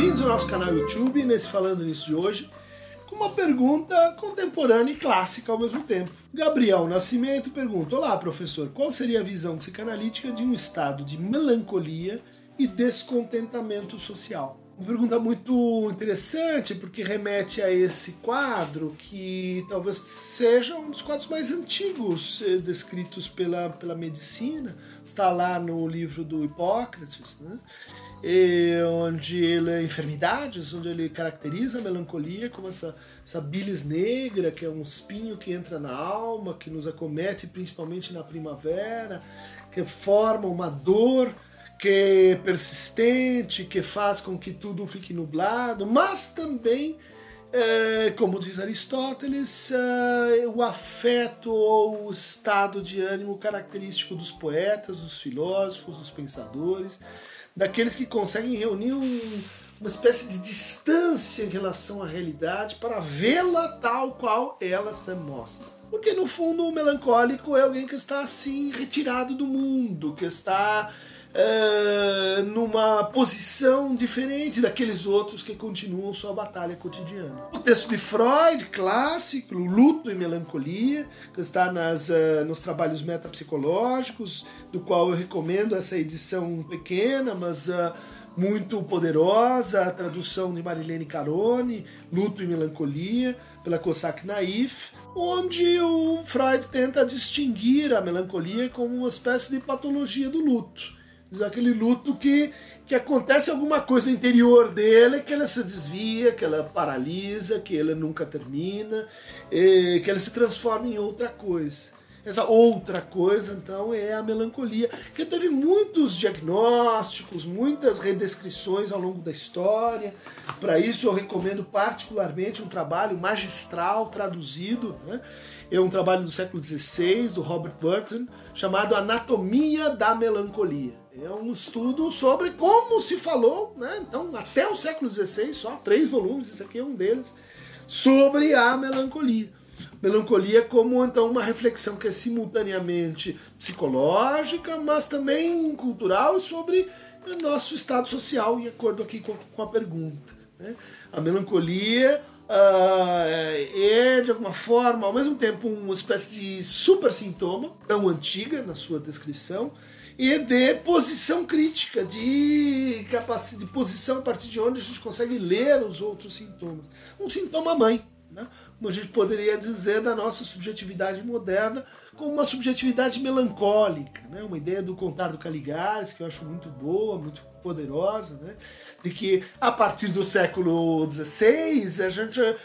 bem-vindos ao nosso canal YouTube, nesse Falando Nisso de hoje, com uma pergunta contemporânea e clássica ao mesmo tempo. Gabriel Nascimento pergunta: Olá, professor, qual seria a visão psicanalítica de um estado de melancolia e descontentamento social? Uma pergunta muito interessante, porque remete a esse quadro que talvez seja um dos quadros mais antigos eh, descritos pela, pela medicina. Está lá no livro do Hipócrates, né? Onde ele enfermidades, onde ele caracteriza a melancolia como essa, essa bilis negra, que é um espinho que entra na alma, que nos acomete principalmente na primavera, que forma uma dor que é persistente, que faz com que tudo fique nublado, mas também, é, como diz Aristóteles, é, o afeto ou o estado de ânimo característico dos poetas, dos filósofos, dos pensadores, daqueles que conseguem reunir um, uma espécie de distância em relação à realidade para vê-la tal qual ela se mostra. Porque no fundo o melancólico é alguém que está assim retirado do mundo, que está uh, numa posição diferente daqueles outros que continuam sua batalha cotidiana. O texto de Freud, clássico, Luto e Melancolia, que está nas, uh, nos trabalhos metapsicológicos, do qual eu recomendo essa edição pequena, mas uh, muito poderosa, a tradução de Marilene Carone, Luto e Melancolia, pela Cossack Naif, onde o Freud tenta distinguir a melancolia como uma espécie de patologia do luto aquele luto que, que acontece alguma coisa no interior dele, que ela se desvia, que ela paralisa, que ela nunca termina, que ela se transforma em outra coisa. Essa outra coisa, então, é a melancolia, que teve muitos diagnósticos, muitas redescrições ao longo da história. Para isso, eu recomendo particularmente um trabalho magistral traduzido. Né? É um trabalho do século XVI, do Robert Burton, chamado Anatomia da Melancolia. É um estudo sobre como se falou, né? então, até o século XVI, só três volumes, esse aqui é um deles, sobre a melancolia. Melancolia como então uma reflexão que é simultaneamente psicológica, mas também cultural e sobre o nosso estado social, em acordo aqui com, a pergunta. Né? A melancolia uh, é, de alguma forma, ao mesmo tempo, uma espécie de super sintoma, tão antiga na sua descrição, e de posição crítica, de capacidade de posição a partir de onde a gente consegue ler os outros sintomas. Um sintoma mãe, né? como a gente poderia dizer da nossa subjetividade moderna, como uma subjetividade melancólica, né? uma ideia do contar do Caligares, que eu acho muito boa, muito poderosa, né? de que a partir do século XVI a gente eh,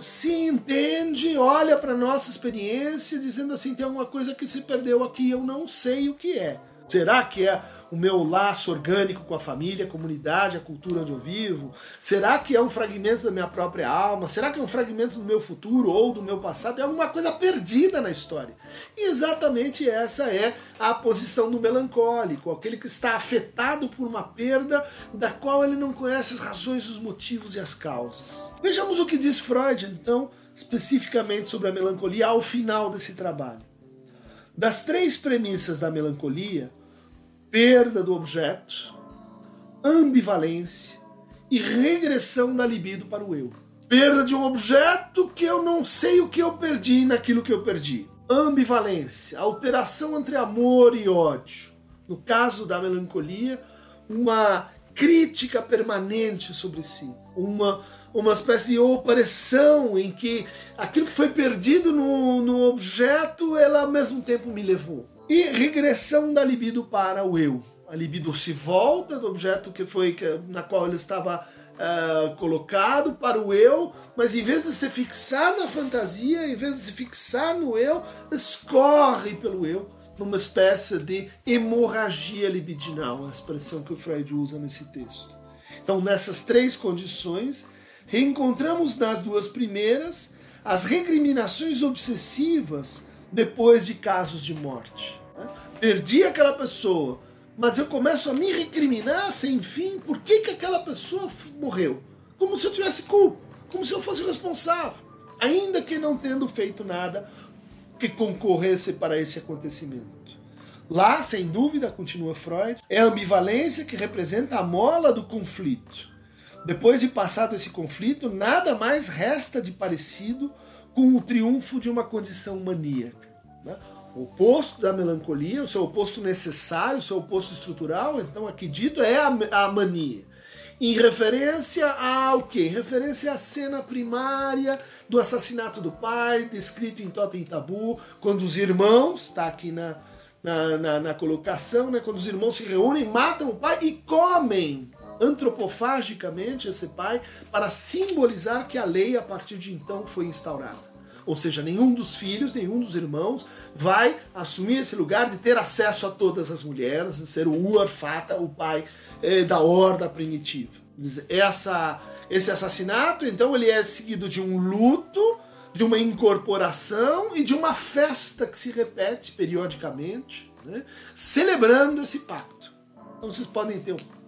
se entende, olha para nossa experiência, dizendo assim: tem alguma coisa que se perdeu aqui, eu não sei o que é. Será que é o meu laço orgânico com a família, a comunidade, a cultura onde eu vivo? Será que é um fragmento da minha própria alma? Será que é um fragmento do meu futuro ou do meu passado? Tem alguma coisa perdida na história. E exatamente essa é a posição do melancólico, aquele que está afetado por uma perda da qual ele não conhece as razões, os motivos e as causas. Vejamos o que diz Freud, então, especificamente sobre a melancolia ao final desse trabalho. Das três premissas da melancolia, perda do objeto, ambivalência e regressão da libido para o eu. Perda de um objeto que eu não sei o que eu perdi naquilo que eu perdi. Ambivalência, alteração entre amor e ódio. No caso da melancolia, uma crítica permanente sobre si, uma, uma espécie de opressão em que aquilo que foi perdido no, no objeto, ela ao mesmo tempo me levou. E regressão da libido para o eu. A libido se volta do objeto que foi na qual ele estava uh, colocado para o eu, mas em vez de se fixar na fantasia, em vez de se fixar no eu, escorre pelo eu numa espécie de hemorragia libidinal, a expressão que o Freud usa nesse texto. Então, nessas três condições, reencontramos nas duas primeiras as recriminações obsessivas depois de casos de morte. Né? Perdi aquela pessoa, mas eu começo a me recriminar sem fim por que, que aquela pessoa morreu. Como se eu tivesse culpa, como se eu fosse responsável, ainda que não tendo feito nada que concorresse para esse acontecimento. Lá, sem dúvida, continua Freud, é a ambivalência que representa a mola do conflito. Depois de passado esse conflito, nada mais resta de parecido com o triunfo de uma condição maníaca. Né? O oposto da melancolia, o seu oposto necessário, o seu oposto estrutural, então aqui dito, é a, a mania. Em referência ao quê? Em referência à cena primária do assassinato do pai, descrito em Totem Tabu, quando os irmãos, está aqui na, na, na, na, colocação, né, quando os irmãos se reúnem, matam o pai e comem antropofagicamente esse pai para simbolizar que a lei a partir de então foi instaurada. Ou seja, nenhum dos filhos, nenhum dos irmãos vai assumir esse lugar de ter acesso a todas as mulheres, de ser o Urfata, o pai eh, da horda primitiva. Essa, esse assassinato, então, ele é seguido de um luto, de uma incorporação e de uma festa que se repete periodicamente, né, celebrando esse pacto. Então vocês podem ter um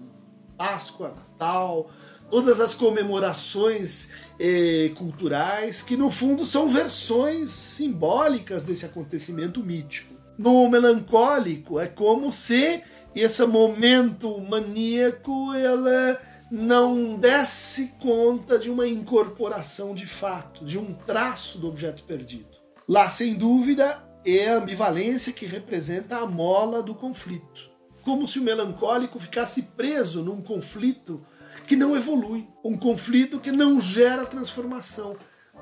Páscoa, Natal, todas as comemorações eh, culturais, que no fundo são versões simbólicas desse acontecimento mítico. No melancólico, é como se esse momento maníaco ele não desse conta de uma incorporação de fato, de um traço do objeto perdido. Lá, sem dúvida, é a ambivalência que representa a mola do conflito. Como se o melancólico ficasse preso num conflito que não evolui, um conflito que não gera transformação,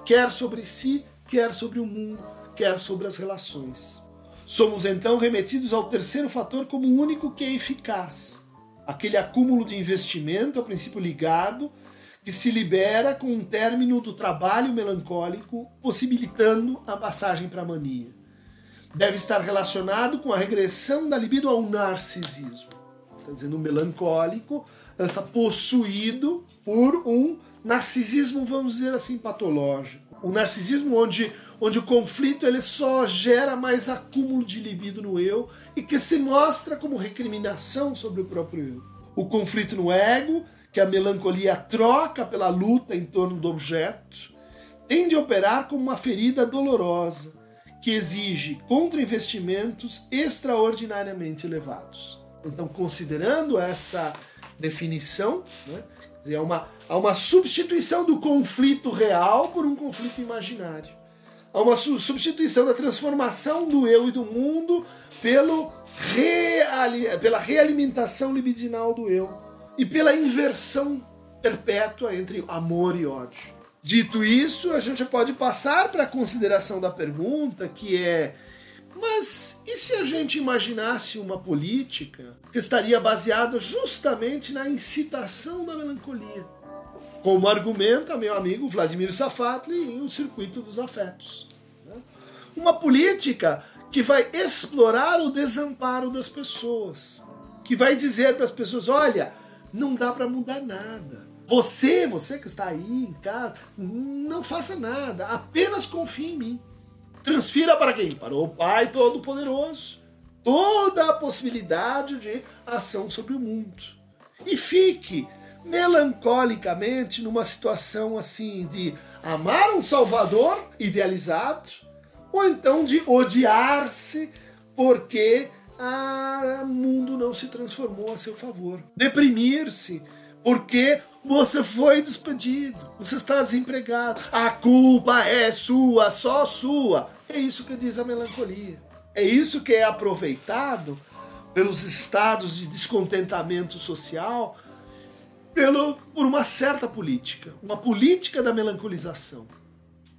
quer sobre si, quer sobre o mundo, quer sobre as relações. Somos então remetidos ao terceiro fator como o único que é eficaz, aquele acúmulo de investimento, a princípio ligado, que se libera com um término do trabalho melancólico, possibilitando a passagem para a mania. Deve estar relacionado com a regressão da libido ao narcisismo. Está dizendo, o melancólico essa possuído por um narcisismo, vamos dizer assim, patológico. Um narcisismo onde, onde o conflito ele só gera mais acúmulo de libido no eu e que se mostra como recriminação sobre o próprio eu. O conflito no ego, que a melancolia troca pela luta em torno do objeto, tende a operar como uma ferida dolorosa que exige contra-investimentos extraordinariamente elevados. Então, considerando essa definição, né? Dizer, há, uma, há uma substituição do conflito real por um conflito imaginário. Há uma substituição da transformação do eu e do mundo pelo reali pela realimentação libidinal do eu e pela inversão perpétua entre amor e ódio. Dito isso, a gente pode passar para a consideração da pergunta, que é mas e se a gente imaginasse uma política que estaria baseada justamente na incitação da melancolia? Como argumenta meu amigo Vladimir Safatli em O Circuito dos Afetos. Né? Uma política que vai explorar o desamparo das pessoas, que vai dizer para as pessoas: olha, não dá para mudar nada. Você, você que está aí em casa, não faça nada, apenas confie em mim. Transfira para quem? Para o Pai Todo-Poderoso. Toda a possibilidade de ação sobre o mundo. E fique melancolicamente numa situação assim de amar um Salvador idealizado, ou então de odiar-se porque o mundo não se transformou a seu favor. Deprimir-se porque você foi despedido, você está desempregado, a culpa é sua, só sua. É isso que diz a melancolia. É isso que é aproveitado pelos estados de descontentamento social pelo, por uma certa política, uma política da melancolização.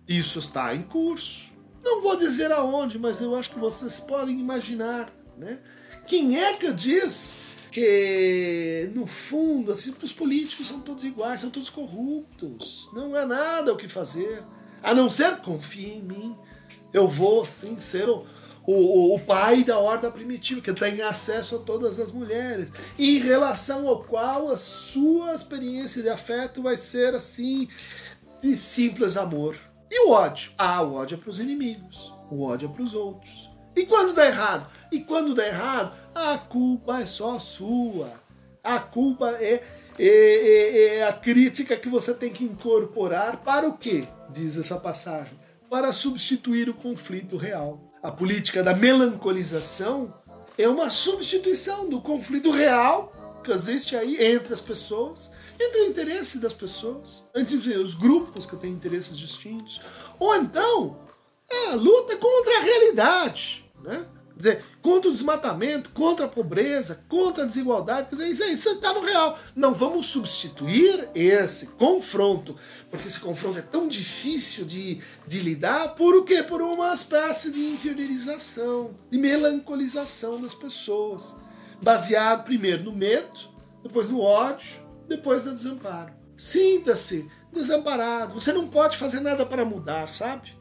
Isso está em curso. Não vou dizer aonde, mas eu acho que vocês podem imaginar. Né? Quem é que diz que, no fundo, assim, os políticos são todos iguais, são todos corruptos? Não há nada o que fazer, a não ser confie em mim. Eu vou, sim, ser o, o, o pai da ordem primitiva, que tem acesso a todas as mulheres, em relação ao qual a sua experiência de afeto vai ser assim, de simples amor. E o ódio? Ah, o ódio é para os inimigos, o ódio é para os outros. E quando dá errado? E quando dá errado, a culpa é só sua. A culpa é, é, é, é a crítica que você tem que incorporar para o quê? Diz essa passagem para substituir o conflito real. A política da melancolização é uma substituição do conflito real que existe aí entre as pessoas entre o interesse das pessoas, entre os grupos que têm interesses distintos, ou então a luta contra a realidade, né? Quer dizer, contra o desmatamento, contra a pobreza, contra a desigualdade. Quer dizer, isso está no real. Não vamos substituir esse confronto, porque esse confronto é tão difícil de, de lidar, por o quê? Por uma espécie de interiorização, de melancolização das pessoas. Baseado primeiro no medo, depois no ódio, depois no desamparo. Sinta-se desamparado. Você não pode fazer nada para mudar, sabe?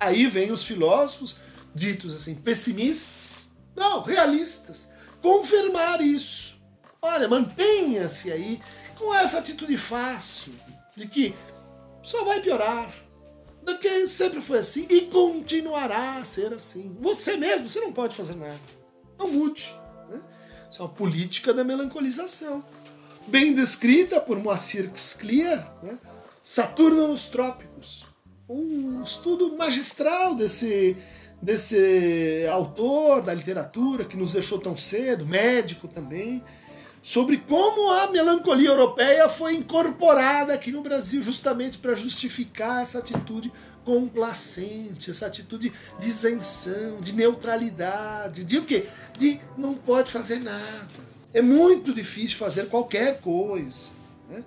Aí vem os filósofos ditos assim, pessimistas, não, realistas, confirmar isso. Olha, mantenha-se aí com essa atitude fácil de que só vai piorar, de que sempre foi assim e continuará a ser assim. Você mesmo, você não pode fazer nada. Não mude. Né? Isso é uma política da melancolização. Bem descrita por Moacir Scliar, né? Saturno nos Trópicos. Um estudo magistral desse desse autor da literatura que nos deixou tão cedo, médico também, sobre como a melancolia europeia foi incorporada aqui no Brasil justamente para justificar essa atitude complacente, essa atitude de isenção, de neutralidade, de o quê? De não pode fazer nada. É muito difícil fazer qualquer coisa. Né?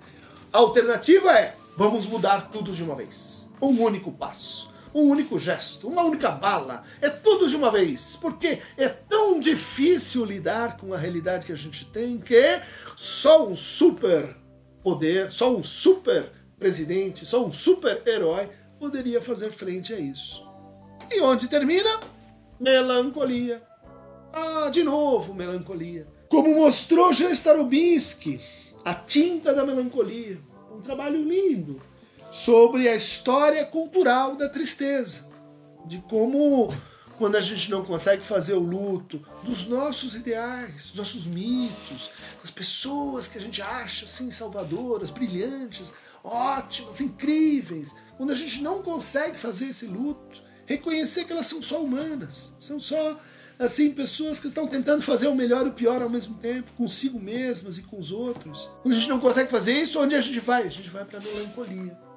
A alternativa é vamos mudar tudo de uma vez. Um único passo um único gesto, uma única bala. É tudo de uma vez. Porque é tão difícil lidar com a realidade que a gente tem que só um super poder, só um super presidente, só um super herói poderia fazer frente a isso. E onde termina? Melancolia. Ah, de novo, melancolia. Como mostrou Jean Starobinski, A Tinta da Melancolia. Um trabalho lindo sobre a história cultural da tristeza, de como quando a gente não consegue fazer o luto dos nossos ideais, dos nossos mitos, das pessoas que a gente acha assim salvadoras, brilhantes, ótimas, incríveis, quando a gente não consegue fazer esse luto, reconhecer que elas são só humanas, são só assim pessoas que estão tentando fazer o melhor e o pior ao mesmo tempo, consigo mesmas e com os outros. Quando a gente não consegue fazer isso, onde a gente vai? A gente vai para a melancolia.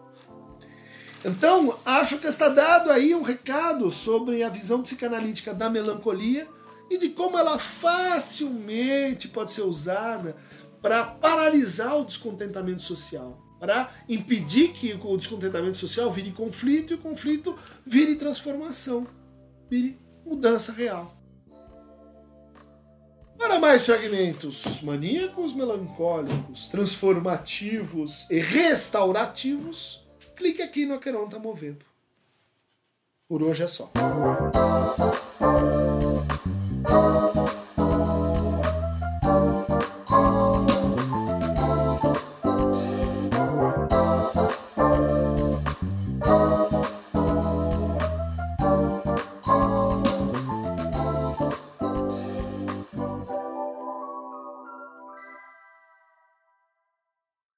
Então, acho que está dado aí um recado sobre a visão psicanalítica da melancolia e de como ela facilmente pode ser usada para paralisar o descontentamento social, para impedir que o descontentamento social vire conflito e o conflito vire transformação, vire mudança real. Para mais fragmentos maníacos, melancólicos, transformativos e restaurativos, clique aqui no Aqueron Tá Movendo. Por hoje é só.